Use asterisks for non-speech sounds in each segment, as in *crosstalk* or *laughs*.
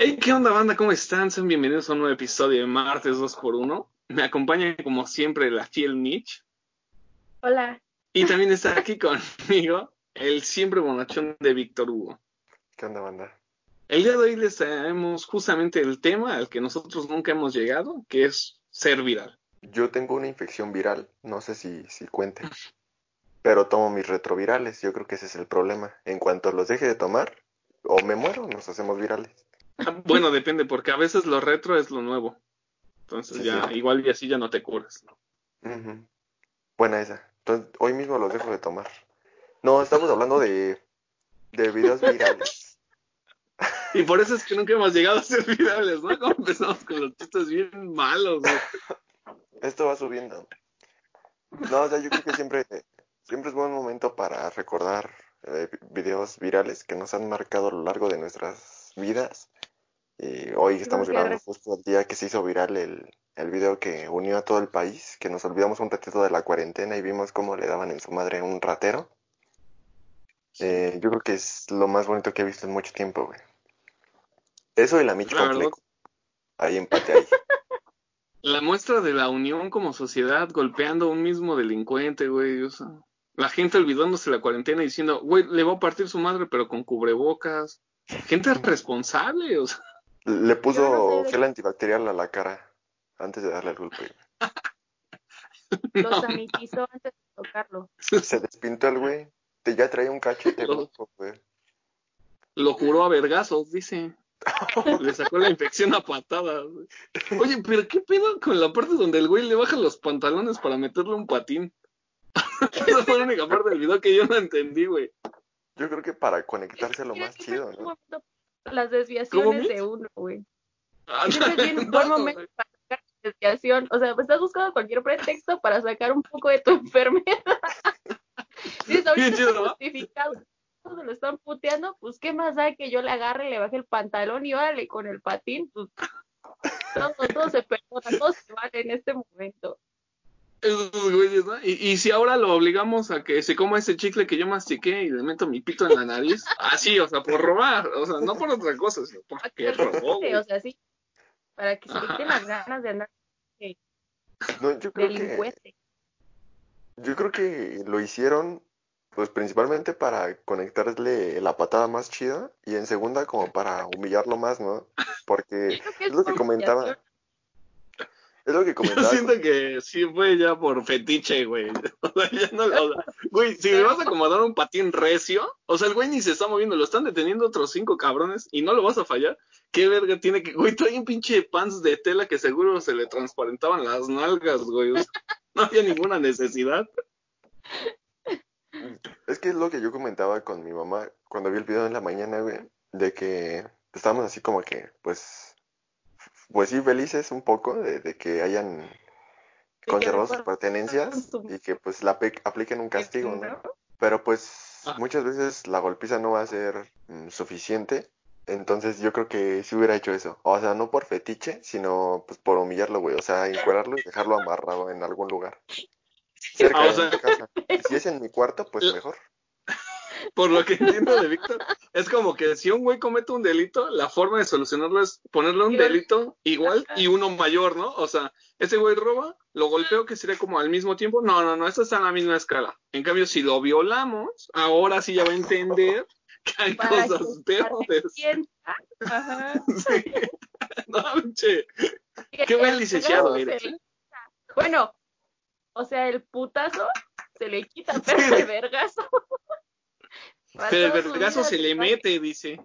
Hey, ¿qué onda, banda? ¿Cómo están? Sean bienvenidos a un nuevo episodio de Martes 2x1. Me acompaña, como siempre, la fiel Mitch. Hola. Y también está aquí conmigo el siempre bonachón de Víctor Hugo. ¿Qué onda, banda? El día de hoy les traemos justamente el tema al que nosotros nunca hemos llegado, que es ser viral. Yo tengo una infección viral, no sé si, si cuente, pero tomo mis retrovirales, yo creo que ese es el problema. En cuanto los deje de tomar, o me muero, nos hacemos virales. *laughs* Bueno, depende, porque a veces lo retro es lo nuevo. Entonces Sí, ya, sí. igual y así ya no te curas. Ujú. Buena esa. Entonces, hoy mismo los dejo de tomar. No, estamos hablando de, de videos virales. *laughs* Y por eso es que nunca hemos llegado a ser virales, ¿no? Como empezamos con los chistes bien malos, güey. *laughs* Esto va subiendo. No, o sea, yo creo que siempre, siempre es buen momento para recordar eh, videos virales que nos han marcado a lo largo de nuestras vidas. Y hoy estamos grabando justo el día que se hizo viral el, el video que unió a todo el país, que nos olvidamos un ratito de la cuarentena y vimos cómo le daban en su madre a un ratero. Eh, yo creo que es lo más bonito que he visto en mucho tiempo, güey. Eso y la. Complejo. Ahí empate ahí. *laughs* La muestra de la unión como sociedad golpeando a un mismo delincuente, güey. O sea, la gente olvidándose la cuarentena y diciendo, güey, le va a partir su madre, pero con cubrebocas. Gente *laughs* responsable, o sea. Le puso no sé de- gel antibacterial a la cara antes de darle el golpe. Lo *laughs* No. sanitizó antes de tocarlo. Se despintó el güey. Te ya traía un cachete Lo- güey. Lo juró a vergazos, dice. *laughs* Le sacó la infección a patadas. güey. Oye, pero ¿qué pedo con la parte donde el güey le baja los pantalones para meterle un patín? *laughs* Esa fue la única parte del video que yo no entendí, güey. Yo creo que para conectarse lo Mira, más chido, ¿no? Las desviaciones de uno, güey. Ah, es bien *laughs* un buen momento para sacar desviación. O sea, pues estás buscando cualquier pretexto para sacar un poco de tu *laughs* enfermedad. *laughs* Ahorita chido, está ¿no? justificado. Todos lo están puteando, pues qué más da que yo le agarre, le baje el pantalón y órale con el patín, pues todo, todo se perdona, todo se vale en este momento. Esos güeyes, ¿no? Y, y si ahora lo obligamos a que se coma ese chicle que yo mastiqué y le meto mi pito en la nariz, *laughs* así, o sea, por robar, o sea, no por otra cosa, sino porque robó, güey. O sea, sí, para que se quiten las ganas de andar No, yo creo que, delincuente. yo creo que lo hicieron, pues principalmente para conectarle la patada más chida y en segunda como para humillarlo más, ¿no? Porque es lo que comentaba. Es lo que Yo comentaba. siento que sí fue ya por fetiche, güey. *laughs* O sea, ya no, o sea, güey, si le vas a acomodar un patín recio, o sea, el güey ni se está moviendo, lo están deteniendo otros cinco cabrones y no lo vas a fallar. ¿Qué verga tiene que, güey, trae un pinche pants de tela que seguro se le transparentaban las nalgas, güey. O sea, *laughs* no había ninguna necesidad. Es que es lo que yo comentaba con mi mamá cuando vi el video en la mañana, güey, de que estábamos así como que, pues, pues sí, felices un poco de, de que hayan conservado sus pertenencias y que pues la pe- apliquen un castigo, ¿no? Pero pues Ah. muchas veces la golpiza no va a ser mm, suficiente, entonces yo creo que sí hubiera hecho eso, o sea, no por fetiche, sino pues por humillarlo, güey, o sea, encuadrarlo y dejarlo amarrado en algún lugar. Cerca Ah, o de mi casa. Y si es en mi cuarto, pues mejor. Por lo que entiendo de Víctor, es como que si un güey comete un delito, la forma de solucionarlo es ponerle un Igual. delito igual y uno mayor, ¿no? O sea, ese güey roba, lo golpeo que sería como al mismo tiempo. No, no, no, esto está en la misma escala. En cambio, si lo violamos, ahora sí ya va a entender que hay Para que cosas peores. Ajá. *laughs* Sí. No, che. Qué buen licenciado eres, ¿eh? Bueno, o sea, el putazo se le quita, pero el vergazo. Pero el vergazo se le mete, dice.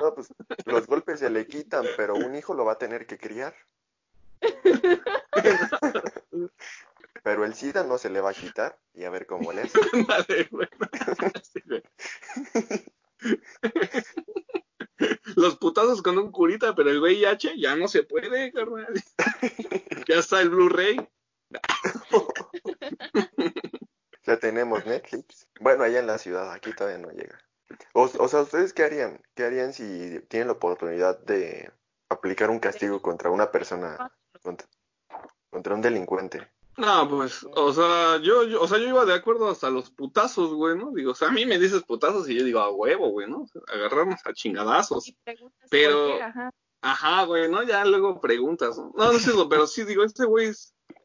No, pues los golpes se le quitan, pero un hijo lo va a tener que criar. Pero el SIDA no se le va a quitar y a ver cómo le hace. *laughs* Bueno. Los putazos con un curita, pero el VIH ya no se puede, carnal. Ya está el Blu-ray. *laughs* Ya tenemos Netflix. Bueno, allá en la ciudad, aquí todavía no llega. O, o sea, ¿ustedes qué harían? ¿Qué harían si tienen la oportunidad de aplicar un castigo contra una persona, contra, contra un delincuente? No, pues, o sea, yo, yo, o sea, yo iba de acuerdo hasta los putazos, güey, ¿no? Digo, o sea, a mí me dices putazos y yo digo, a huevo, güey, ¿no? Agarrarnos a chingadazos. Pero- qué, ajá. Ajá, güey, ¿no? Ya luego preguntas, ¿no? No, no sé, pero sí, digo, este güey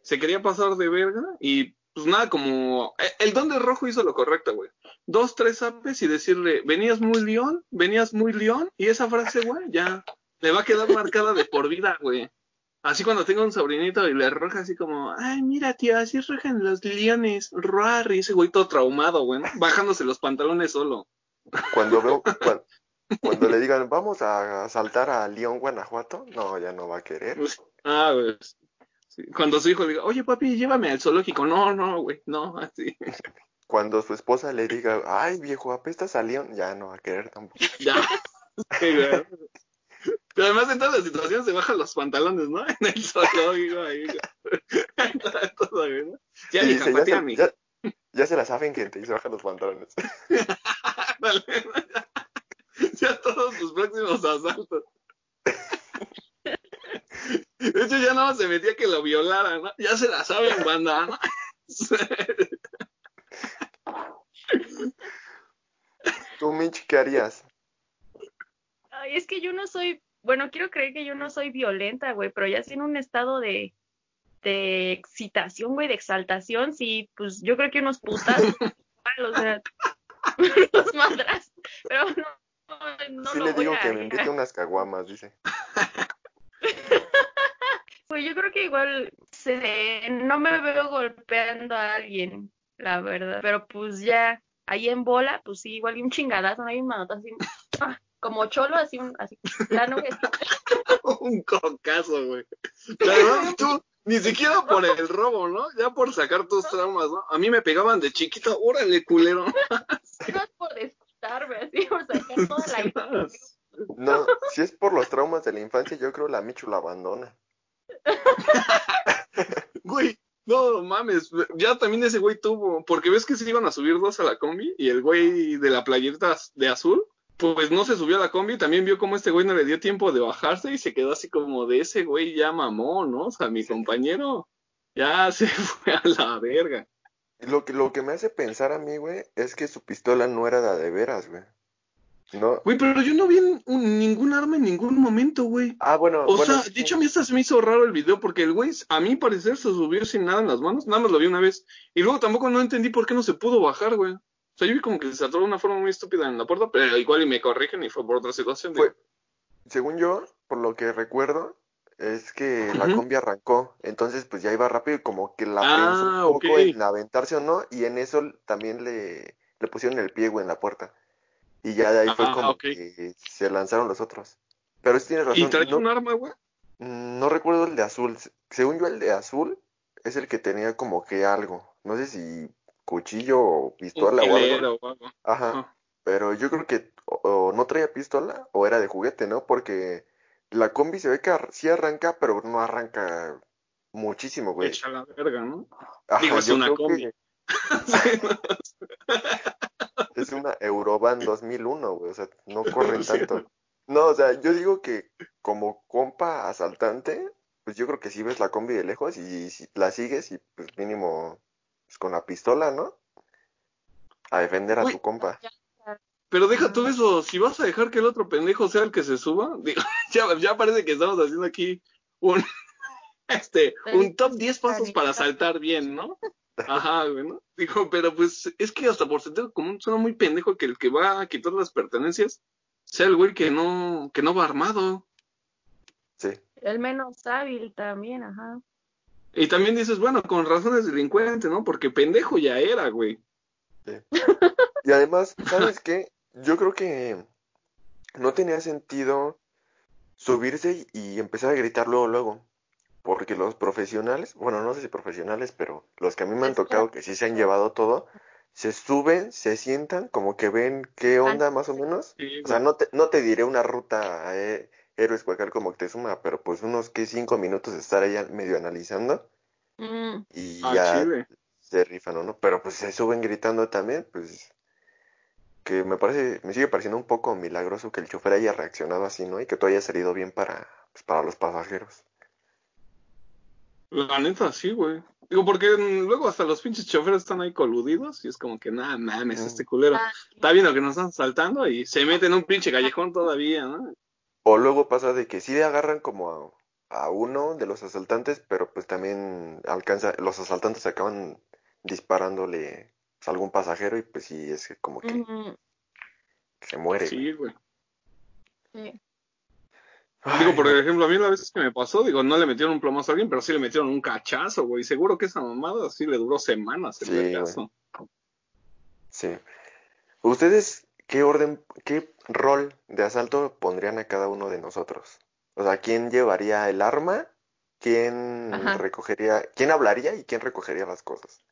se quería pasar de verga y pues nada, como... eh, El don de rojo hizo lo correcto, güey. Dos, tres apes y decirle, venías muy león, venías muy león, y esa frase, güey, ya le va a quedar marcada de por vida, güey. Así cuando tenga un sobrinito y le roja así como, ay, mira, tío, así rojan los leones, ruar, y ese güey todo traumado, güey, ¿no? bajándose los pantalones solo. Cuando veo, *laughs* cuan- cuando, le digan, vamos a asaltar a León, Guanajuato, no, ya no va a querer. Pues, ah, güey. Sí, Cuando su hijo diga, oye, papi, llévame al zoológico. No, no, güey, no, así. Cuando su esposa le diga, ay, viejo, apestas a León, ya no va a querer tampoco. Ya. *laughs* Sí, güey. Pero además en todas las situaciones se bajan los pantalones, ¿no? *laughs* En el zoológico ahí. güey. *laughs* Todo, güey, ¿no? Ya, hija, dice, ya, patea, se, mija. ya, ya se la saben, gente, y se bajan los pantalones. Dale, ya. Ya todos sus próximos asaltos. De hecho, ya no se metía que lo violaran, ¿no? Ya se la saben, banda, ¿no? *laughs* Tú, Mitch, ¿qué harías? Ay, es que yo no soy, bueno, quiero creer que yo no soy violenta, güey, pero ya en un estado de, de excitación, güey, de exaltación, sí, pues yo creo que unos putas, *laughs* o sea, *laughs* unos madras, pero no, no, no sí lo le voy digo a que me invite unas caguamas, dice. Pues yo creo que igual se, no me veo golpeando a alguien, la verdad, pero pues ya, ahí en bola, pues sí, igual y un chingadazo, no hay un manotazo así, ah, como cholo, así, un, así, la nubecita. *laughs* Un cocazo, güey. Pero además *laughs* tú, ni siquiera por el robo, ¿no? Ya por sacar tus traumas, ¿no? A mí me pegaban de chiquito, órale, culero. *laughs* No es por desquitarme, así, por sacar toda la. No, si es por los traumas de la infancia, yo creo la Michu la abandona. *laughs* Güey, no mames, ya también ese güey tuvo, porque ves que se iban a subir dos a la combi y el güey de la playerita de azul, pues no se subió a la combi, también vio como este güey no le dio tiempo de bajarse y se quedó así como de ese güey ya mamó, ¿no? O sea, mi compañero ya *laughs* se fue a la verga. Lo que, lo que me hace pensar a mí, güey, es que su pistola no era de, de veras, güey. No. Güey, pero yo no vi un- ningún arma en ningún momento, güey. Ah, bueno, O bueno, sea, de hecho a mí hasta se me hizo raro el video porque el güey, a mi parecer, se subió sin nada en las manos, nada más lo vi una vez. Y luego tampoco no entendí por qué no se pudo bajar, güey. O sea, yo vi como que se atoró de una forma muy estúpida en la puerta, pero igual y me corrigen y fue por otra situación. Fue- según yo, por lo que recuerdo, es que la Ujú. combi arrancó, entonces pues ya iba rápido y como que la Ah, pensó un poco ok. en aventarse o no, y en eso también le, le pusieron el pie, güey, en la puerta. Y ya de ahí fue Ah, como que se lanzaron los otros. Pero sí tienes ¿Y razón, traía no, un arma, güey? mm, no recuerdo el de azul. Se- Según yo, el de azul es el que tenía como que algo. No sé si cuchillo o pistola o algo. hilero o algo. Ajá. Pero yo creo que o, o no traía pistola o era de juguete, ¿no? Porque la combi se ve que ar- sí arranca, pero no arranca muchísimo, güey. Echa la verga, ¿no? Ajá, Digo, es una combi. *laughs* *laughs* que es una Eurovan 2001, güey. O sea, no *laughs* corren tanto. No, o sea, yo digo que como compa asaltante, pues yo creo que sí ves la combi de lejos y si la sigues y pues mínimo pues, con la pistola, ¿no? A defender a Uy. tu compa. Pero deja tú eso, si vas a dejar que el otro pendejo sea el que se suba, *laughs* digo, ya, ya parece que estamos haciendo aquí un, *laughs* este, un top 10 pasos para saltar bien, ¿no? Ajá, güey, ¿no? Digo, pero pues es que hasta por sentido común suena muy pendejo que el que va a quitar las pertenencias sea el güey que no, que no va armado. Sí. El menos hábil también, ajá. Y también dices, bueno, con razón es delincuente, ¿no? Porque pendejo ya era, güey. Y además, ¿sabes qué? Yo creo que no tenía sentido subirse y empezar a gritar luego, luego. Porque los profesionales, bueno, no sé si profesionales, pero los que a mí me han tocado que sí se han llevado todo, se suben, se sientan, como que ven qué onda más o menos. Sí, O sea, no te, no te diré una ruta eh, Héroes Cuacal como Moctezuma, pero pues unos que cinco minutos de estar ahí medio analizando Mm, y Ah, ya se rifan o no, pero pues se suben gritando también, pues que me parece, me sigue pareciendo un poco milagroso que el chofer haya reaccionado así, ¿no? Y que todo haya salido bien para, pues, para los pasajeros. La neta, sí, güey. Digo, porque mm, luego hasta los pinches choferes están ahí coludidos y es como que, nada, mames, Mm. este culero Ah, está viendo que nos están saltando y se mete en un pinche callejón todavía, ¿no? O luego pasa de que sí agarran como a, a uno de los asaltantes, pero pues también alcanza, los asaltantes acaban disparándole pues, a algún pasajero y pues sí es que como que se muere. Sí, güey. sí. Ay, Digo, por ejemplo, a mí la vez que me pasó, digo, no le metieron un plomazo a alguien, pero sí le metieron un cachazo, güey. Seguro que esa mamada sí le duró semanas el Sí, güey. cachazo. Sí. ¿Ustedes qué orden, qué rol de asalto pondrían a cada uno de nosotros? O sea, ¿quién llevaría el arma? ¿Quién Ajá. recogería, quién hablaría y quién recogería las cosas?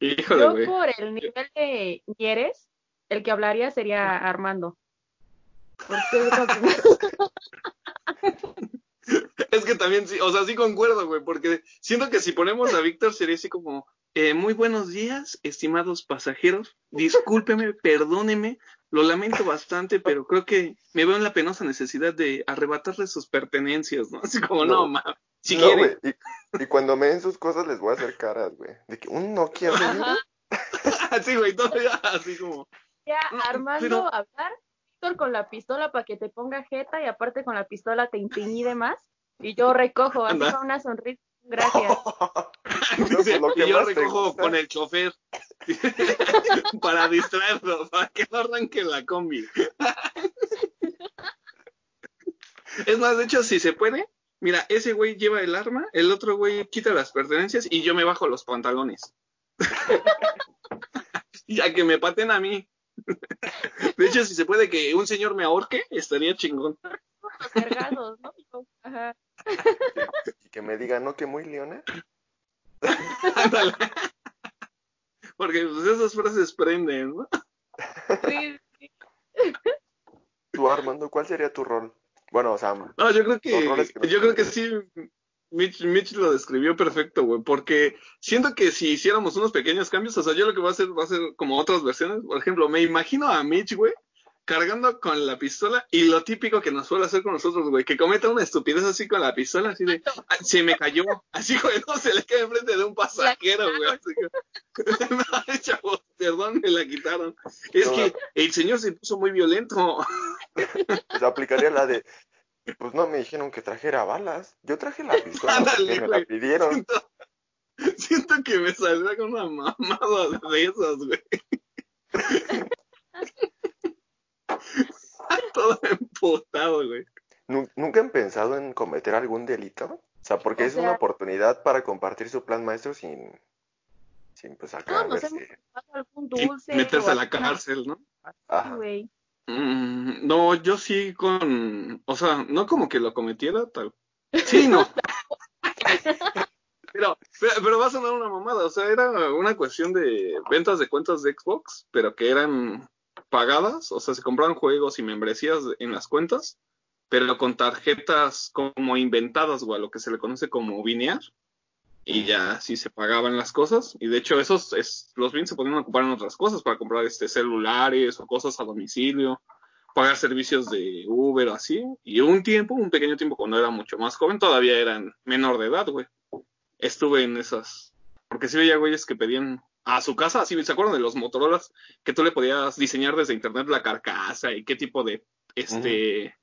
Híjole, Yo güey. por el nivel de Ñeres, el que hablaría sería Armando. Es que también sí, o sea, sí concuerdo, güey, porque siento que si ponemos a Víctor sería así como, eh, muy buenos días, estimados pasajeros, discúlpeme, perdóneme, lo lamento bastante, pero creo que me veo en la penosa necesidad de arrebatarle sus pertenencias, ¿no? Así como, no, No. mames, si No, quiere, güey, y, y cuando me den sus cosas les voy a hacer caras, güey. De que un Nokia, así, *laughs* güey, todavía así como, ya No, Armando pero- hablar, Con la pistola para que te ponga jeta y aparte con la pistola te intimide más. Y yo recojo, así Anda. con una sonrisa. Gracias. *laughs* Lo que y yo recojo gusta. con el chofer *laughs* para distraerlo, para que no arranque la combi. *laughs* es más, de hecho, si se puede, mira, ese güey lleva el arma, el otro güey quita las pertenencias y yo me bajo los pantalones. ya que me paten a mí. De hecho, si se puede que un señor me ahorque, estaría chingón. Vergazos, ¿no? Ajá. Y que me digan, no, que muy leona. Ándale. Porque pues, esas frases prenden, ¿no? Sí, sí. Tú, Armando, ¿cuál sería tu rol? Bueno, o sea, No, yo creo que, yo creo que sí, Mitch, Mitch lo describió perfecto, güey, porque siento que si hiciéramos unos pequeños cambios, o sea, yo lo que voy a hacer va a ser como otras versiones, por ejemplo, me imagino a Mitch, güey, cargando con la pistola y lo típico que nos suele hacer con nosotros, güey, que cometa una estupidez así con la pistola, así de, "Ah, se me cayó, así, güey, no, se le cae enfrente de un pasajero, güey, así que, *laughs* no, chavos, perdón, me la quitaron. Es No, que el señor se puso muy violento. pues aplicaría la de, pues no me dijeron que trajera balas. Yo traje *laughs* la pistola me la pidieron. Siento, siento que me saldrá con una mamada de esas, güey. *laughs* Todo emputado, güey. Nu- ¿Nunca han pensado en cometer algún delito? O sea, porque O es sea- una oportunidad para compartir su plan maestro sin, sin pues acá verse- hemos tomado algún Y dulce. meterse o a la cárcel, ¿no? Sí, Ajá. güey. Mm, no, yo sí con, o sea, no como que lo cometiera, tal. Sí, no. *laughs* Pero, pero, pero va a sonar una mamada, o sea, era una cuestión de ventas de cuentas de Xbox, pero que eran pagadas, o sea, se compraban juegos y membresías en las cuentas, pero con tarjetas como inventadas, o a lo que se le conoce como vinear, y ya así se pagaban las cosas, y de hecho esos, es, los bienes se podían ocupar en otras cosas, para comprar este celulares o cosas a domicilio, pagar servicios de Uber o así, y un tiempo, un pequeño tiempo cuando era mucho más joven, todavía eran menor de edad, güey. Estuve en esas, porque sí veía güeyes que pedían a su casa, así, ¿se acuerdan de los Motorolas? Que tú le podías diseñar desde internet la carcasa y qué tipo de, este,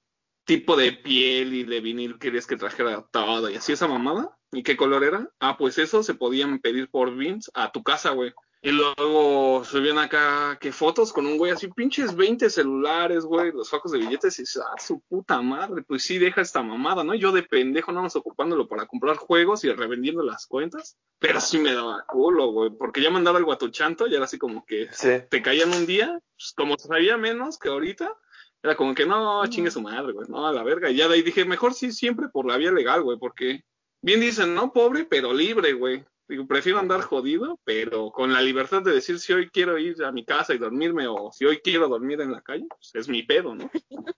tipo de piel y de vinil querías que trajera todo y así esa mamada. ¿Y qué color era? Ah, pues eso se podían pedir por Vince a tu casa, güey. Y luego subían acá que fotos con un güey así, pinches 20 celulares, güey, los focos de billetes y ah, su puta madre, pues sí, deja esta mamada, ¿no? Yo de pendejo nada más ocupándolo para comprar juegos y revendiendo las cuentas, pero sí me daba culo, güey, porque ya mandaba el guatuchanto y era así como que Sí. te caían un día, pues, como sabía menos que ahorita, era como que no, chingue su madre, güey, no, a la verga. Y ya de ahí dije, mejor sí, siempre por la vía legal, güey, porque bien dicen, no pobre, pero libre, güey. Digo, prefiero andar jodido, pero con la libertad de decir si hoy quiero ir a mi casa y dormirme o si hoy quiero dormir en la calle, pues es mi pedo, ¿no? *laughs*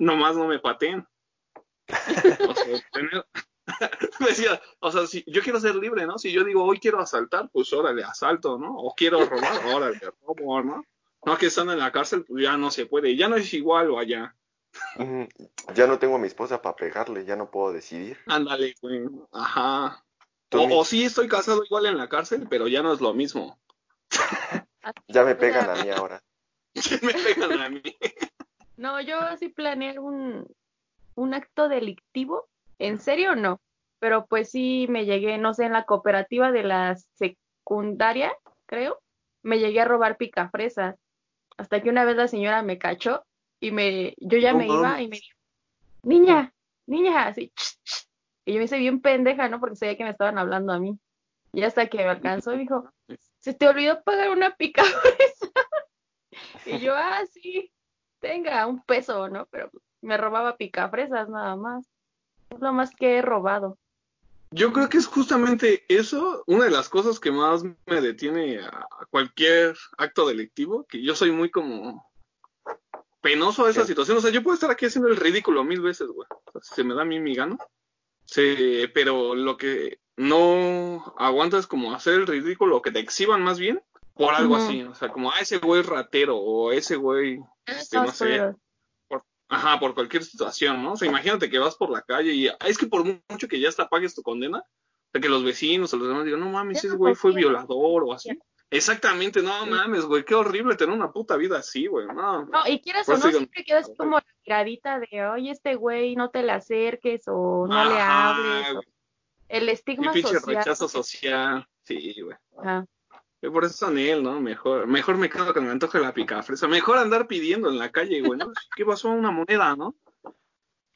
Nomás no me pateen. *laughs* O sea, tener- *laughs* decía, o sea, si yo quiero ser libre, ¿no? Si yo digo hoy quiero asaltar, pues órale, asalto, ¿no? O quiero robar, órale, robo, ¿no? No que están en la cárcel, pues ya no se puede, ya no es igual o allá. Ya no tengo a mi esposa para pegarle, ya no puedo decidir. Ándale, güey. Ajá. O, mi- o sí estoy casado igual en la cárcel, pero ya no es lo mismo. *laughs* Ya me pegan a mí ahora. *laughs* Me pegan a mí. No, yo sí planeé un, un acto delictivo. ¿En serio no? Pero pues sí me llegué, no sé, en la cooperativa de la secundaria, creo, me llegué a robar picafresas. Hasta que una vez la señora me cachó y me, yo ya me iba y me dijo, niña, niña, así. "Ch, ch". Y yo me hice bien pendeja, ¿no? Porque sabía que me estaban hablando a mí. Y hasta que me alcanzó y me dijo, se te olvidó pagar una picafresa. *laughs* y yo, ah, sí, tenga un peso, ¿no? Pero me robaba picafresas nada más. Es lo más que he robado. Yo creo que es justamente eso, una de las cosas que más me detiene a cualquier acto delictivo, que yo soy muy como penoso a esa Sí. situación. O sea, yo puedo estar aquí haciendo el ridículo mil veces, güey. O sea, si se me da a mí mi gano. Sí, pero lo que no aguanto es como hacer el ridículo, o que te exhiban más bien por algo así. O sea, como, ah, ese güey ratero, o ese güey, este, no sé. Ajá, por cualquier situación, ¿no? O sea, imagínate que vas por la calle y ah, es que por mucho que ya hasta pagues tu condena, de que los vecinos o los demás digan, no mames, ese güey fue violador o así. Exactamente, no mames, güey, qué horrible tener una puta vida así, güey, no. No, y quieras Por o no, digo- siempre quedas como la miradita de, oye, este güey, no te le acerques o no le hables. o- El estigma pinche social. rechazo social, sí, güey. Ajá. Eh, Por eso son él, ¿no? Mejor, mejor me quedo con el antojo de la picafresa. Mejor andar pidiendo en la calle, güey, ¿no? ¿Qué pasó? Una moneda, ¿no?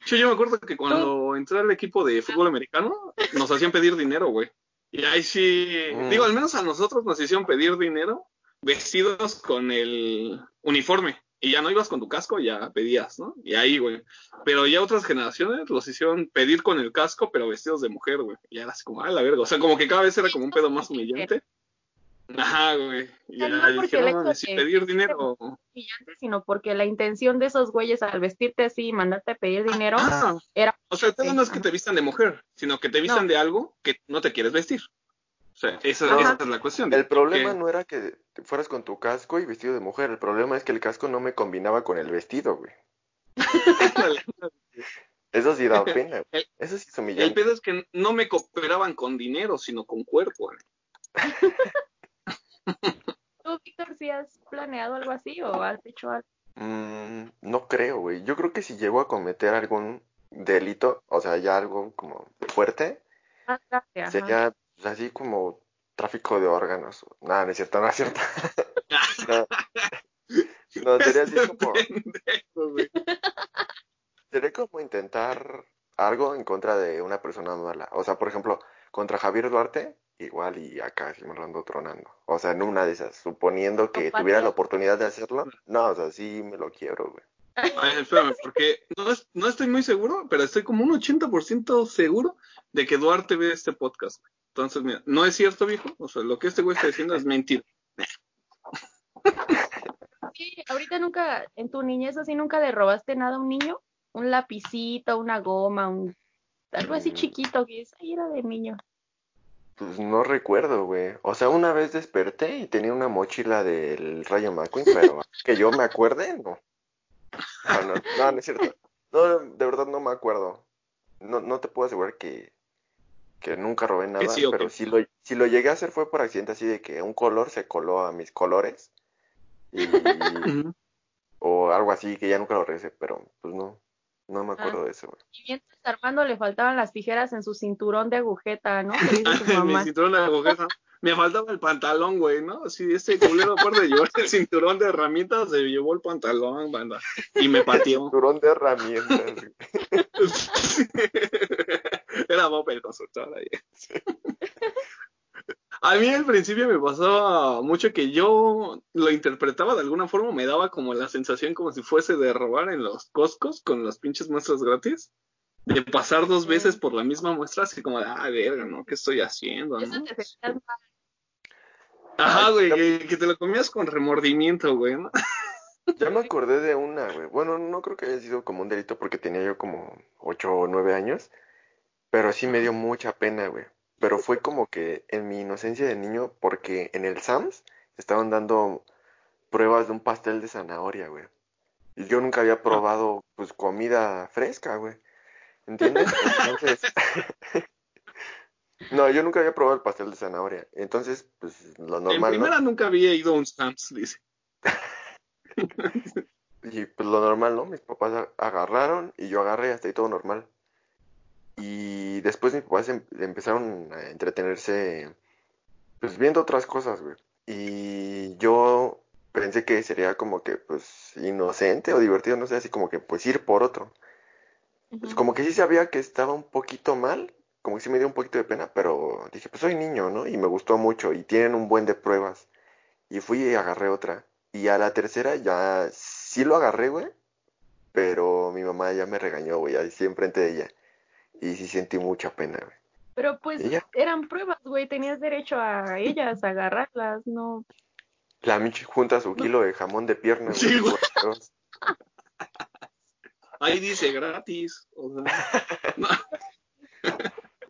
Yo, yo me acuerdo que cuando entré al equipo de fútbol americano, nos hacían pedir dinero, güey. Y ahí sí, Mm. digo, al menos a nosotros nos hicieron pedir dinero vestidos con el uniforme. Y ya no ibas con tu casco, ya pedías, ¿no? Y ahí, güey. Pero ya otras generaciones los hicieron pedir con el casco, pero vestidos de mujer, güey. Y era así como, ah, la verga. O sea, como que cada vez era como un pedo más humillante. Ajá, güey. Y No, ya el no pedir dinero. sino porque la intención de esos güeyes al vestirte así y mandarte a pedir dinero Ah, era o sea, el Sí, no es que te vistan de mujer, sino que te vistan No. de algo que no te quieres vestir. O sea, esa, es la cuestión. El problema que- no era que fueras con tu casco y vestido de mujer, el problema es que el casco no me combinaba con el vestido, güey. Eso sí da *laughs* pena, güey. El- Eso sí es El humillante. pedo es que no me cooperaban con dinero, sino con cuerpo. *laughs* *laughs* ¿Tú, Víctor, si has planeado algo así o has hecho algo? Mm, no creo, güey. Yo creo que si llego a cometer algún delito, o sea, ya algo como fuerte? Ajá. sería pues, así como tráfico de órganos. Nada, no es cierto, no es cierto. *laughs* No, No, sería así como, *laughs* sería como intentar algo en contra de una persona mala. O sea, por ejemplo, contra Javier Duarte, igual y acá sí me lo ando tronando. O sea, en una de esas, suponiendo que tuviera la oportunidad de hacerlo, no, o sea, sí me lo quiero, güey. Ay, espérame, porque no, es- no estoy muy seguro, pero estoy como un 80% seguro de que Duarte ve este podcast. Entonces, mira, no es cierto, viejo. O sea, lo que este güey está diciendo es mentira. Sí, ahorita nunca, en tu niñez así, nunca le robaste nada a un niño, un lapicito, una goma, un algo así Mm. chiquito que es, ay, era de niño. Pues no recuerdo, güey. O sea, una vez desperté y tenía una mochila del Rayo McQueen, pero *laughs* que yo me acuerde, no. No, no, no, no es cierto. No, de verdad no me acuerdo. No, no te puedo asegurar que, que nunca robé nada, sí pero si lo, si lo llegué a hacer fue por accidente, así de que un color se coló a mis colores y, o algo así que ya nunca lo regresé, pero pues no, no me acuerdo de eso, güey. Y mientras Armando le faltaban las tijeras en su cinturón de agujeta, ¿no? *laughs* Mi cinturón de agujeta. Me faltaba el pantalón, güey, ¿no? Sí, este culero, aparte de llevar el cinturón de herramientas, se llevó el pantalón, banda. Y me pateó. *laughs* Cinturón de herramientas. *laughs* Era Bob el constructor ahí. A mí al principio me pasaba mucho que yo lo interpretaba de alguna forma, me daba como la sensación como si fuese de robar en los Costcos con las pinches muestras gratis. De pasar dos veces por la misma muestra, así como de, ah, verga, ¿no? ¿Qué estoy haciendo? Eso ¿no? te sentías mal. Ajá, güey, Ay, que, que te lo comías con remordimiento, güey, ¿no? Ya me acordé de una, güey. Bueno, no creo que haya sido como un delito porque tenía yo como 8 o 9 años, pero sí me dio mucha pena, güey. Pero fue como que en mi inocencia de niño, porque en el Sams estaban dando pruebas de un pastel de zanahoria, güey. Y yo nunca había probado, pues, comida fresca, güey. ¿Entiendes? *laughs* Entonces, *laughs* no, yo nunca había probado el pastel de zanahoria. Entonces, pues, lo normal, en ¿no? primera nunca había ido a un Sam's, dice. *laughs* Y pues lo normal, ¿no? Mis papás agarraron y yo agarré hasta ahí todo normal. Y después mis papás em- empezaron a entretenerse, pues viendo otras cosas, güey. Y yo pensé que sería como que, pues, inocente o divertido, no sé, así como que, pues, ir por otro. Pues como que sí sabía que estaba un poquito mal, como que sí me dio un poquito de pena, pero dije, pues soy niño, ¿no? Y me gustó mucho y tienen un buen de pruebas. Y fui y agarré otra. Y a la tercera ya sí lo agarré, güey, pero mi mamá ya me regañó, güey, así enfrente de ella. Y sí sentí mucha pena, güey. Pero pues eran pruebas, güey, tenías derecho a ellas, a agarrarlas, no. La Michi junta su kilo de jamón de pierna, güey. Sí, güey. Ahí dice gratis. O sea, no.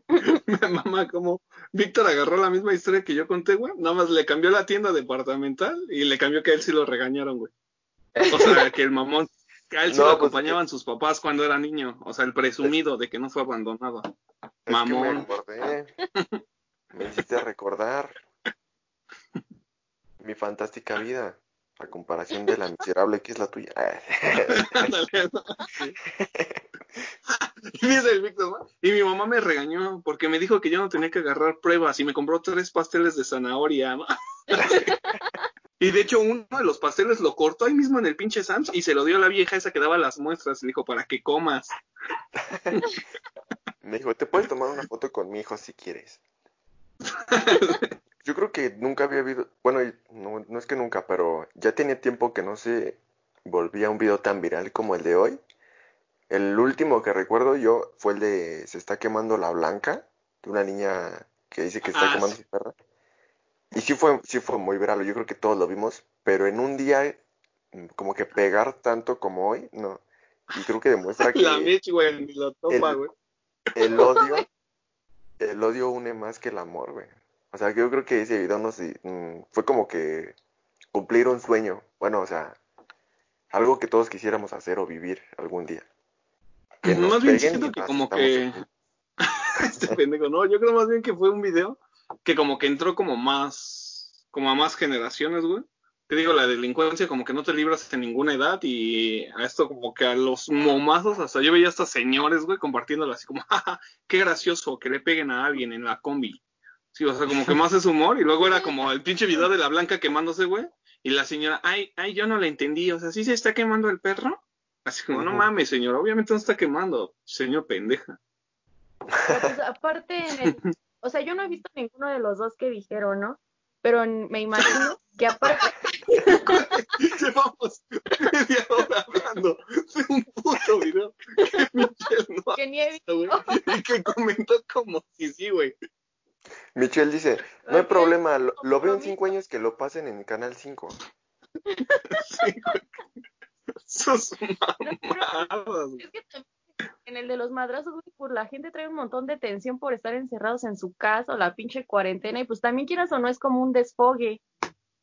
*laughs* Mamá, como Víctor agarró la misma historia que yo conté, güey. Nada más le cambió la tienda departamental y le cambió que a él sí lo regañaron, güey. O sea, que el mamón, a él sí No, lo pues, acompañaban sus papás cuando era niño. O sea, el presumido de que no fue abandonado. Es que me Mamón. acordé. *laughs* Me hiciste recordar mi fantástica vida, a comparación de la miserable que es la tuya. *laughs* Ándale, *laughs* ¿no? Sí. Y dice el Víctor, ¿no? Y mi mamá me regañó porque me dijo que yo no tenía que agarrar pruebas y me compró tres pasteles de zanahoria, ¿no? Y de hecho uno de los pasteles lo cortó ahí mismo en el pinche Sam's y se lo dio a la vieja esa que daba las muestras. Le dijo, para que comas. *laughs* Me dijo, te puedes tomar una foto con mi hijo si quieres. *laughs* Yo creo que nunca había habido, bueno, no, no es que nunca, pero ya tenía tiempo que no se volvía un video tan viral como el de hoy. El último que recuerdo yo fue el de se está quemando la blanca, de una niña que dice que está Ah, quemando sí. su perra. Y sí fue, sí fue muy viral, yo creo que todos lo vimos, pero en un día mm, como que pegar tanto como hoy, no. Y creo que demuestra *laughs* que La Mitch, güey, ni lo topa, el- güey. el odio, *laughs* el odio une más que el amor, güey. O sea, yo creo que ese video nos mm, fue como que cumplir un sueño. Bueno, o sea, algo que todos quisiéramos hacer o vivir algún día. Que Más bien siento que como que... *laughs* este pendejo, no, yo creo más bien que fue un video que como que entró como más, como a más generaciones, güey. Te digo, la delincuencia como que no te libras en ninguna edad y a esto como que a los momazos, hasta yo veía hasta señores, güey, compartiéndolo así como, *laughs* jaja, qué gracioso que le peguen a alguien en la combi. Sí, o sea, como que más es humor y luego era como el pinche video de la blanca quemándose, güey, y la señora, ay, ay, yo no la entendí, o sea, ¿sí se está quemando el perro? Así como, no mames, señor, obviamente no está quemando, señor pendeja. Pero, pues, aparte, en el- *laughs* o sea, yo no he visto ninguno de los dos que dijeron, ¿no? Pero me imagino *laughs* que aparte, *laughs* Llevamos media hora hablando de un puto video que Michelle no ha que ni he visto. güey, y que comentó como si sí, güey. Michelle dice, no hay problema, lo, lo veo en cinco años que lo pasen en Canal 5. *laughs* Sí, güey. Sus mamadas, güey. Es que también en el de los madrazos, güey, la gente trae un montón de tensión por estar encerrados en su casa o la pinche cuarentena y pues también quieras o no es como un desfogue.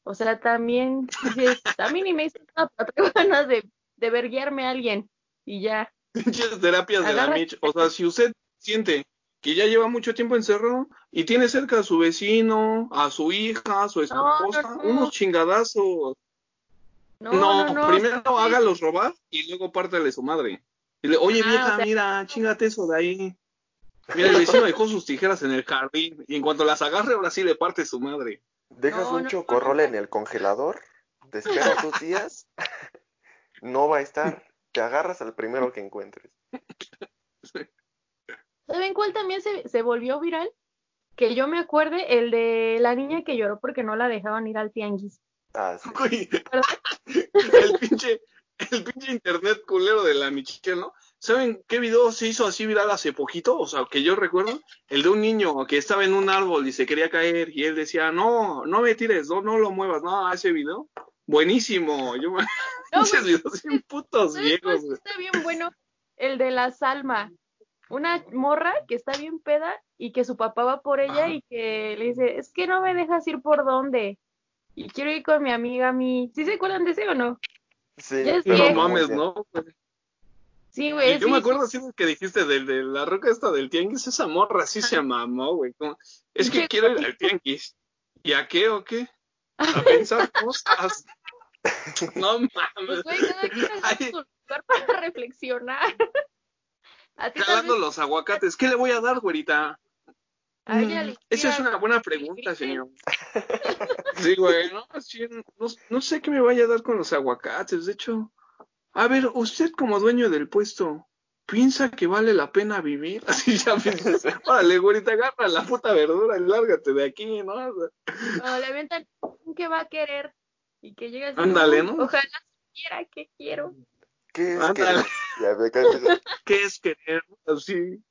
O sea, también dices, a mí ni me hizo nada, pero ganas de, de verguiarme a alguien y ya. Pinches terapias de la Mitch. O sea, si usted siente que ya lleva mucho tiempo encerrado y tiene cerca a su vecino, a su hija, a su No, no, esposa, no. unos chingadazos. No, primero hágalos robar y luego pártele su madre. Oye Ah, vieja, o sea- mira, chingate eso de ahí. Mira, el vecino dejó sus tijeras en el jardín y en cuanto las agarre, ahora sí le parte su madre. Dejas No, un no, chocorrol no. en el congelador, te esperas dos *laughs* días, no va a estar, te agarras al primero que encuentres. ¿Saben cuál también se, se volvió viral? Que yo me acuerde, el de la niña que lloró porque no la dejaban ir al tianguis. Ah, sí. *laughs* El pinche, el pinche internet culero de la Michelle, ¿no? ¿Saben qué video se hizo así viral hace poquito? O sea, que yo recuerdo, el de un niño que estaba en un árbol y se quería caer y él decía, no, no me tires, no, no lo muevas, no, ese video, buenísimo. Yo me... *laughs* No, güey, videos bien putos ¿sabes viejos, está bien bueno? El de la Salma. Una morra que está bien peda y que su papá va por ella Ajá. y que le dice, es que no me dejas ir por dónde. Y quiero ir con mi amiga a mí. ¿Sí se acuerdan de ese o no? Sí, Ya es pero No viejo. como mames, ¿no? Sí, güey. Y yo sí, me acuerdo así de que dijiste del de la roca esta del tianguis, esa morra sí se mamó, güey. Es que quiero ir al tianguis. ¿Y a qué o qué? A *laughs* pensar cosas. No Pues, mames. güey, cada quien su lugar para reflexionar. *laughs* A ti Calando también, los aguacates. ¿Qué le voy a dar, güerita? Mm, Esa es una buena pregunta, señor. *laughs* Sí, güey, no, sí, no, no sé qué me vaya a dar con los aguacates. De hecho, a ver, usted como dueño del puesto, ¿piensa que vale la pena vivir? *laughs* Así ya piensas, órale, güerita, agarra la puta verdura y lárgate de aquí, ¿no? O sea, Cuando le aventan que va a querer y que llega así. Ándale, "Uy, ¿no? Ojalá supiera que quiero. ¿Qué es Ándale. que Ya ve, acá empieza- ¿Qué es querer? Así.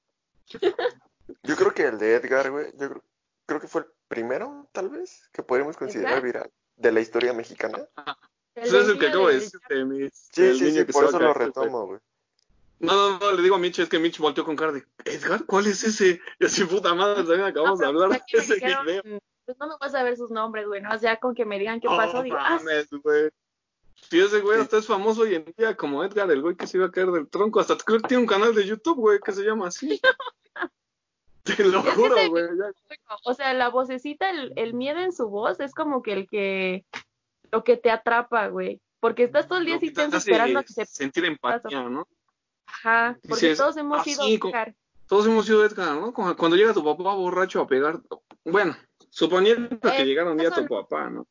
Yo creo que el de Edgar, güey, yo creo, creo que fue el primero, tal vez, que podríamos considerar viral de la historia mexicana. Eso es el que acabo de del- decir de mi- Sí, sí, sí, que por eso lo retomo, güey. No, no, no, le digo a Mitch, es que Mitch volteó con cara de, Edgar, ¿cuál es ese? Y así, puta madre, también acabamos de hablar de ese dijeron, video. Pues no me vas a ver sus nombres, güey, ¿no? O sea, con que me digan qué Oh, pasó, digo, ah, mames, güey. Si ese güey hasta es famoso hoy en día como Edgar, el güey que se iba a caer del tronco. Hasta creo que tiene un canal de YouTube, güey, que se llama así. *laughs* *laughs* *laughs* Te lo Es que juro, güey. ya. o sea, la vocecita, el, el miedo en su voz es como que el que, lo que te atrapa, güey. Porque estás todo el día que así esperando a que se... sentir empatía, ¿no? Ajá, porque Dices, todos hemos "Ah, sido sí, co- Edgar. Todos hemos sido Edgar, ¿no? Cuando, llega tu papá borracho a pegar. Bueno, suponiendo que Eh, llegara un día eso tu no. papá, ¿no?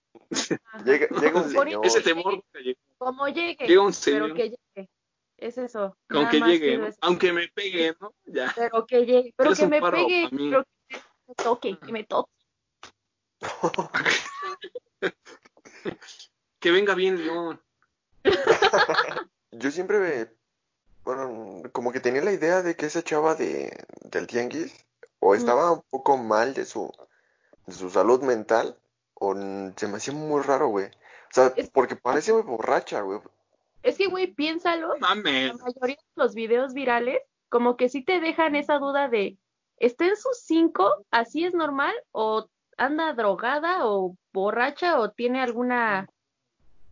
Llega, llega un señor. Ese temor nunca llega. Como llegue, Llega un pero señor. que llegue. Es eso. Con nada que más llegue. Aunque me *laughs* pegue, ¿no? Ya. Pero que llegue, pero que me pegue, pero que me toque, que me toque. *laughs* Que venga bien León. *laughs* Yo siempre, bueno, como que tenía la idea de que esa chava de, del tianguis o estaba un poco mal de su, de su salud mental o se me hacía muy raro, güey. O sea, Es- porque parece muy borracha, güey. Es que, güey, piénsalo. Mames. La mayoría de los videos virales, como que sí te dejan esa duda de, ¿está en sus cinco? ¿Así es normal? ¿O anda drogada o borracha o tiene alguna...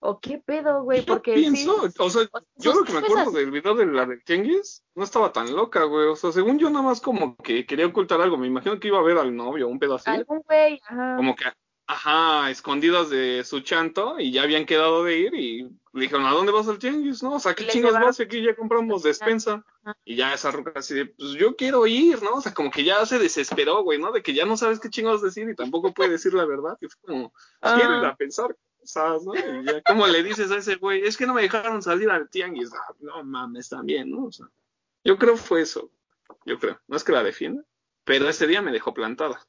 ¿O qué pedo, güey? Porque pienso, sí, o sea, o sea, yo lo que me acuerdo así. del video de la de Tianguis, no estaba tan loca, güey. O sea, según yo nada más como que quería ocultar algo. Me imagino que iba a ver al novio, un pedo así. algún güey, ajá. Como que, ajá, escondidas de su chanto y ya habían quedado de ir y le dijeron, ¿a dónde vas al Tianguis? No, o sea, ¿qué chingas vas? Aquí ya compramos despensa. Y ya esa ruca así de, pues yo quiero ir, ¿no? O sea, como que ya se desesperó, güey, ¿no? De que ya no sabes qué chingados decir y tampoco puede decir la verdad. Y fue como, quiero ir Ah. a pensar cosas, ¿no? Y ya, como le dices a ese güey? Es que no me dejaron salir al tianguis. Ah, No mames, también, ¿no? O sea, yo creo fue eso. Yo creo. No es que la defienda, pero ese día me dejó plantada.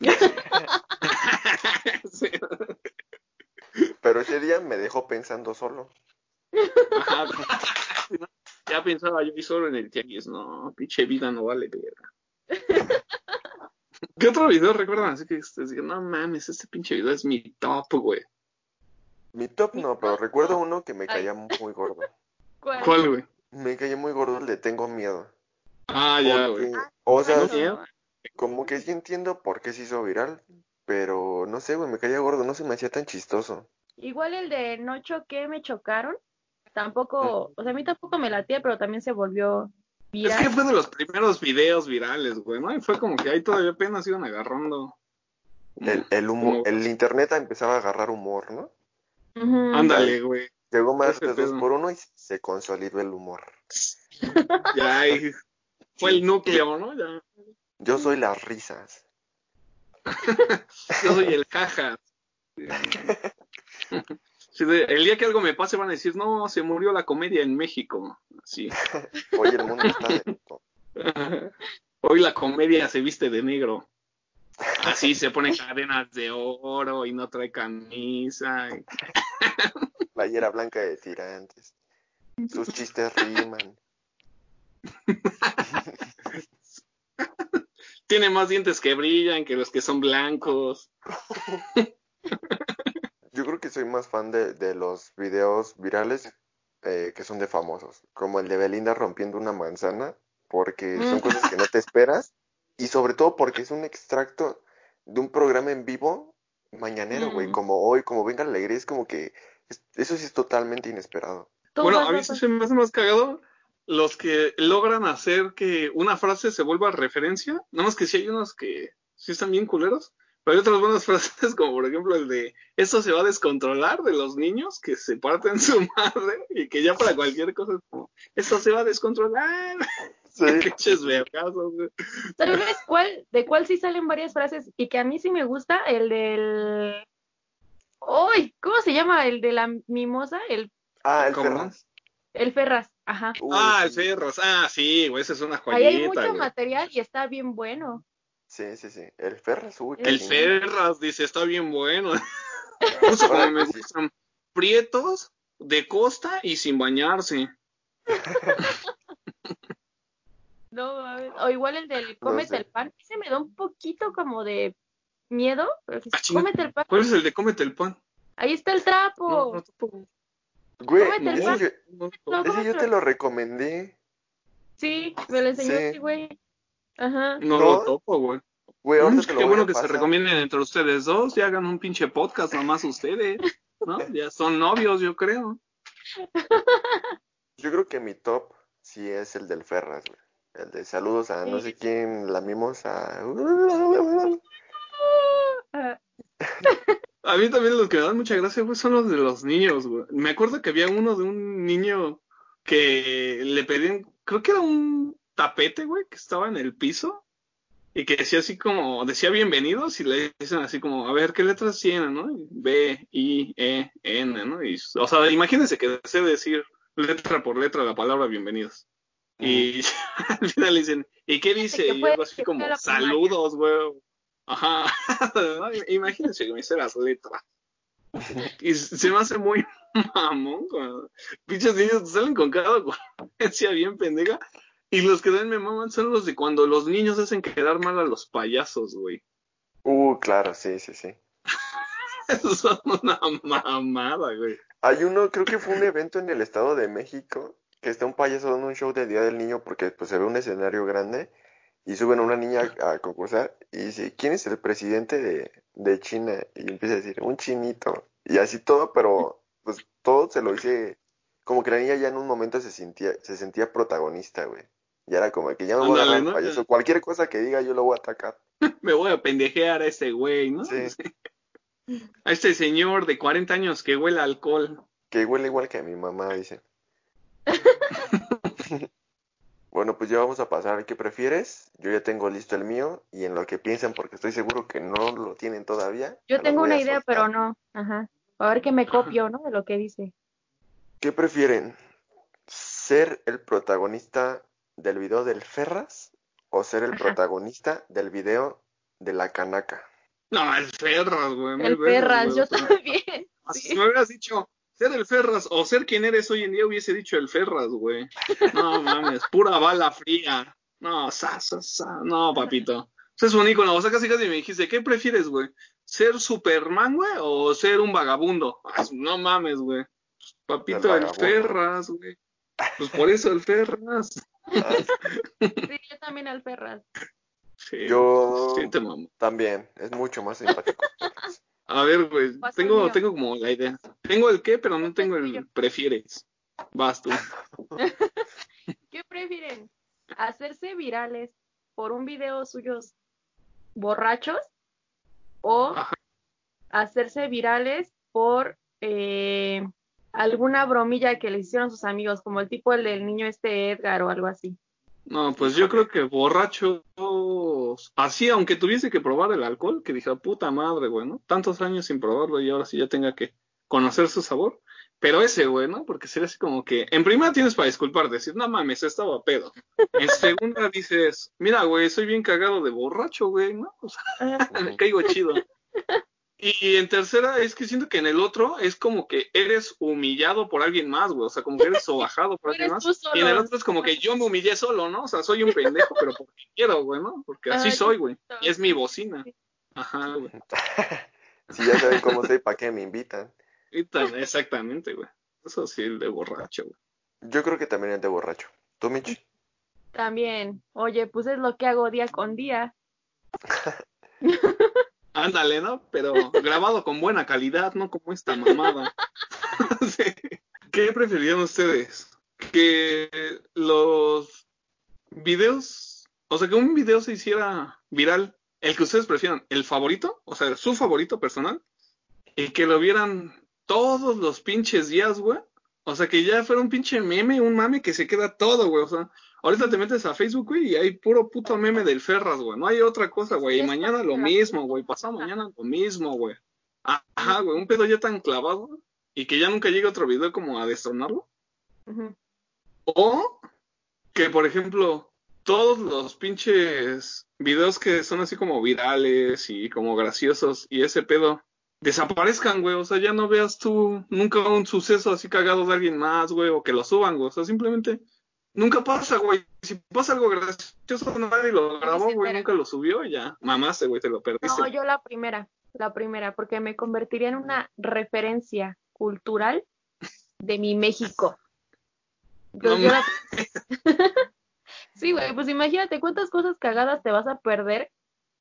*laughs* *laughs* Sí. Pero ese día me dejó pensando solo. Ajá. *laughs* Ya pensaba yo y solo en el tianguis. No, pinche vida no vale verga. *laughs* ¿Qué otro video recuerdan? Así que ustedes digan, no mames, este pinche video es mi top, güey. Mi top no, pero recuerdo uno que me caía muy gordo. ¿Cuál? ¿Cuál, güey? Me caía muy gordo el de Tengo Miedo. Ah, ya, güey. O sea, como que sí entiendo por qué se hizo viral, pero no sé, güey, me caía gordo, no se me hacía tan chistoso. Igual el de no choqué, me chocaron. Tampoco, o sea, a mí tampoco me latía, pero también se volvió Es viral. que fue de los primeros videos virales, güey, ¿no? Y fue como que ahí todavía apenas iban agarrando. como- El, el humo- como- el internet empezaba a agarrar humor, ¿no? Ujú. Ándale, güey. Llegó más de dos por uno y se consolidó el humor. *laughs* Ya ahí fue el núcleo, ¿no? Ya. Yo soy las risas. *laughs* Yo soy el jaja. *laughs* Sí, el día que algo me pase van a decir, no, se murió la comedia en México. Así. *laughs* Hoy el mundo está de... *laughs* Hoy la comedia se viste de negro. Así se pone cadenas de oro y no trae camisa. *laughs* playera blanca de tirantes. Sus chistes riman. Tiene más dientes que brillan que los que son blancos. Yo creo que soy más fan de, de los videos virales eh, que son de famosos, como el de Belinda rompiendo una manzana, porque son Mm. cosas que no te esperas y sobre todo porque es un extracto de un programa en vivo mañanero, güey, Mm. como hoy, como Venga la Alegría, es como que Es- Eso sí es totalmente inesperado. Bueno, a mí se me hace más cagado los que logran hacer que una frase se vuelva referencia. Nada más que sí hay unos que sí están bien culeros. Pero hay otras buenas frases, *laughs* como por ejemplo el de esto se va a descontrolar de los niños que se parten su *laughs* madre y que ya para cualquier cosa es como esto se va a descontrolar. *laughs* Sí. Güey. ¿Sabes cuál? De cuál sí salen varias frases y que a mí sí me gusta, el del... ¡Uy! ¿Cómo se llama? El de la mimosa, el, Ah, el ¿Cómo? Ferraz. el Ferraz. Ajá. Uy, Ah, el sí. Ferras. Ah, sí, güey, esa es una Ahí hay joyita, mucho güey. material y está bien bueno. Sí, sí, sí. El Ferraz, uy, El sí. Ferras dice, está bien bueno. *laughs* Justo como me gustan. Prietos, de costa y sin bañarse. *laughs* No, o igual el del cómete sé. el pan. Ese me da un poquito como de miedo. pero dice, Ah, cómete el pan. ¿Cuál es el de cómete el pan? Ahí está el trapo. No, no. Güey, Cómete el ese pan. yo, No, No, ese yo te lo recomendé. Sí, me lo enseñó Sí. este güey. Ajá. no ¿No? lo topo, güey. Güey, Mm, ahorita te lo Qué voy bueno a que se recomienden entre ustedes dos y hagan un pinche podcast nomás ustedes. ¿No? *laughs* Ya son novios, yo creo. Yo creo que mi top sí es el del Ferraz, güey. El de saludos a no sé quién, la mimosa. Ah, A mí también los que me dan mucha gracia, güey, son los de los niños, güey. Me acuerdo que había uno de un niño que le pedían, creo que era un tapete, güey, que estaba en el piso y que decía así como, decía bienvenidos y le dicen así como, a ver, ¿qué letras tienen, no? B, I, E, N, ¿no? Y, o sea, imagínense que desee decir letra por letra la palabra bienvenidos. Y *laughs* al final le dicen, ¿y qué dice? Y algo así como, saludos, güey. Ajá. *laughs* Imagínense que me hice las letras. Y se me hace muy *laughs* mamón. cuando Pinches niños salen con cada ocurrencia bien pendeja. Y los que dan me maman son los de cuando los niños hacen quedar mal a los payasos, güey. *laughs* Uh, claro, sí, sí, sí. Son una mamada, güey. Hay uno, creo que fue un evento en el Estado de México, que está un payaso dando un show del Día del Niño porque pues se ve un escenario grande y suben a una niña a, a concursar y dice, ¿quién es el presidente de, de China? Y empieza a decir, un chinito. Y así todo, pero pues todo se lo dice, como que la niña ya en un momento se sentía, se sentía protagonista, güey. Ya era como que ya me voy a agarrar al ¿no? payaso. Cualquier cosa que diga yo lo voy a atacar. *laughs* Me voy a pendejear a ese güey, ¿no? Sí. *laughs* A este señor de 40 años que huele a alcohol. Que huele igual que a mi mamá, dice. *laughs* Bueno, pues ya vamos a pasar. ¿Qué prefieres? Yo ya tengo listo el mío y en lo que piensan, porque estoy seguro que no lo tienen todavía. Yo tengo una a idea, soltar. pero no. Ajá. A ver que me copio, ¿no? De lo que dice. ¿Qué prefieren? ¿Ser el protagonista del video del Ferras o ser el Ajá. protagonista del video de la canaca? No, el Ferras, güey. El güey. yo también. *laughs* Si Sí. me hubieras dicho ser el Ferras o ser quien eres hoy en día, hubiese dicho el Ferras, güey. No mames, pura bala fría. No, sa, sa, sa. No, papito. Ese es un ícono. O sea, casi casi me dijiste, ¿qué prefieres, güey? ¿Ser Superman, güey, o ser un vagabundo? Ah, no mames, güey. Papito, El. Ferras, güey. Pues por eso el Ferras. *laughs* Sí, yo también al perras. Sí, Yo sí te mamo. también, es mucho más simpático. A ver, güey, tengo, tengo como la idea. Tengo el qué, pero no tengo el prefieres. Vas tú. *laughs* ¿Qué prefieren? ¿Hacerse virales por un video suyos borrachos o Ajá. hacerse virales por eh, alguna bromilla que les hicieron sus amigos, como el tipo el del niño este Edgar o algo así? No, pues yo creo que borracho, así, aunque tuviese que probar el alcohol, que dije, puta madre, güey, ¿no? Tantos años sin probarlo y ahora sí ya tenga que conocer su sabor. Pero ese, güey, ¿no? Porque sería así como que, en primera tienes para disculpar, decir, no mames, estaba pedo. En segunda dices, mira, güey, soy bien cagado de borracho, güey, ¿no? O sea, me *laughs* caigo chido. Y en tercera es que siento que en el otro es como que eres humillado por alguien más, güey. O sea, como que eres sobajado por *laughs* alguien más. Y en el otro es como que yo me humillé solo, ¿no? O sea, soy un pendejo, pero porque *laughs* quiero, güey, ¿no? Porque así Ay, soy, güey. Y es mi bocina. Ajá, güey. *laughs* Si ya saben cómo soy, ¿para qué me invitan? Exactamente, güey. Eso sí, el de borracho, güey. Yo creo que también el de borracho. ¿Tú, Mitch? También, oye, pues es lo que hago día con día. Ándale, ¿no? Pero grabado con buena calidad, no como esta mamada. *laughs* Sí. ¿Qué preferían ustedes? Que los videos, o sea, que un video se hiciera viral, el que ustedes prefieran, el favorito, o sea, su favorito personal, y que lo vieran todos los pinches días, güey. O sea, que ya fuera un pinche meme, un mame que se queda todo, güey. O sea, ahorita te metes a Facebook, güey, y hay puro puto meme del Ferras, güey. No hay otra cosa, güey. Y mañana lo mismo, güey. Pasado mañana lo mismo, güey. Ajá, güey. Un pedo ya tan clavado y que ya nunca llegue otro video como a destronarlo. Ujú. O que, por ejemplo, todos los pinches videos que son así como virales y como graciosos y ese pedo desaparezcan, güey. O sea, ya no veas tú nunca un suceso así cagado de alguien más, güey, o que lo suban, güey. O sea, simplemente nunca pasa, güey. Si pasa algo gracioso, nadie lo grabó, güey, nunca lo subió y ya. Mamaste, güey, te lo perdiste. No, yo la primera, la primera, porque me convertiría en una referencia cultural de mi México. Entonces, No yo la- *laughs* sí, güey, pues imagínate cuántas cosas cagadas te vas a perder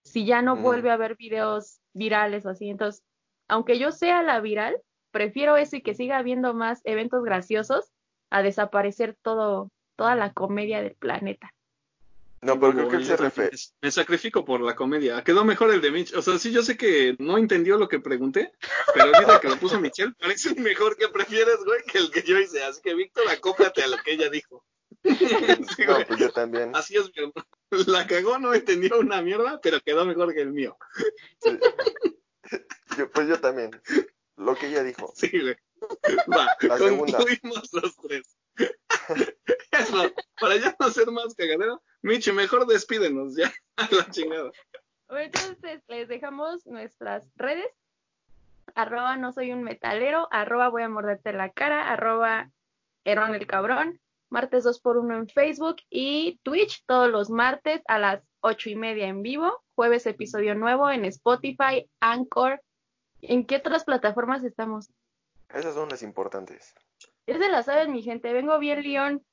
si ya no vuelve a haber videos virales o así. Entonces, aunque yo sea la viral, prefiero eso y que siga habiendo más eventos graciosos a desaparecer todo, toda la comedia del planeta. No, pero creo que él se refiere. Me sacrifico por la comedia. Quedó mejor el de Mitch. O sea, sí, yo sé que no entendió lo que pregunté, pero ahorita que lo puso Michelle, parece mejor que prefieres, güey, que el que yo hice. Así que, Víctor, acóplate a lo que ella dijo. Sí, *laughs* No, güey. pues yo también. Así es, mi hermano. La cagó, no entendió una mierda, pero quedó mejor que el mío. Sí. Yo, pues yo también. Lo que ella dijo. Sí, güey. Va, La segunda. concluimos los tres. *laughs* Para ya no ser más cagadero, Michi, mejor despídenos ya. *laughs* A la chingada. Bueno, entonces les dejamos nuestras redes. Arroba no soy un metalero, arroba voy a morderte la cara, arroba Herón el cabrón, martes 2 por 1 en Facebook y Twitch todos los martes a las ocho y media en vivo, jueves episodio nuevo en Spotify, Anchor. ¿En qué otras plataformas estamos? Esas son las importantes. Ya se la saben mi gente, vengo bien León.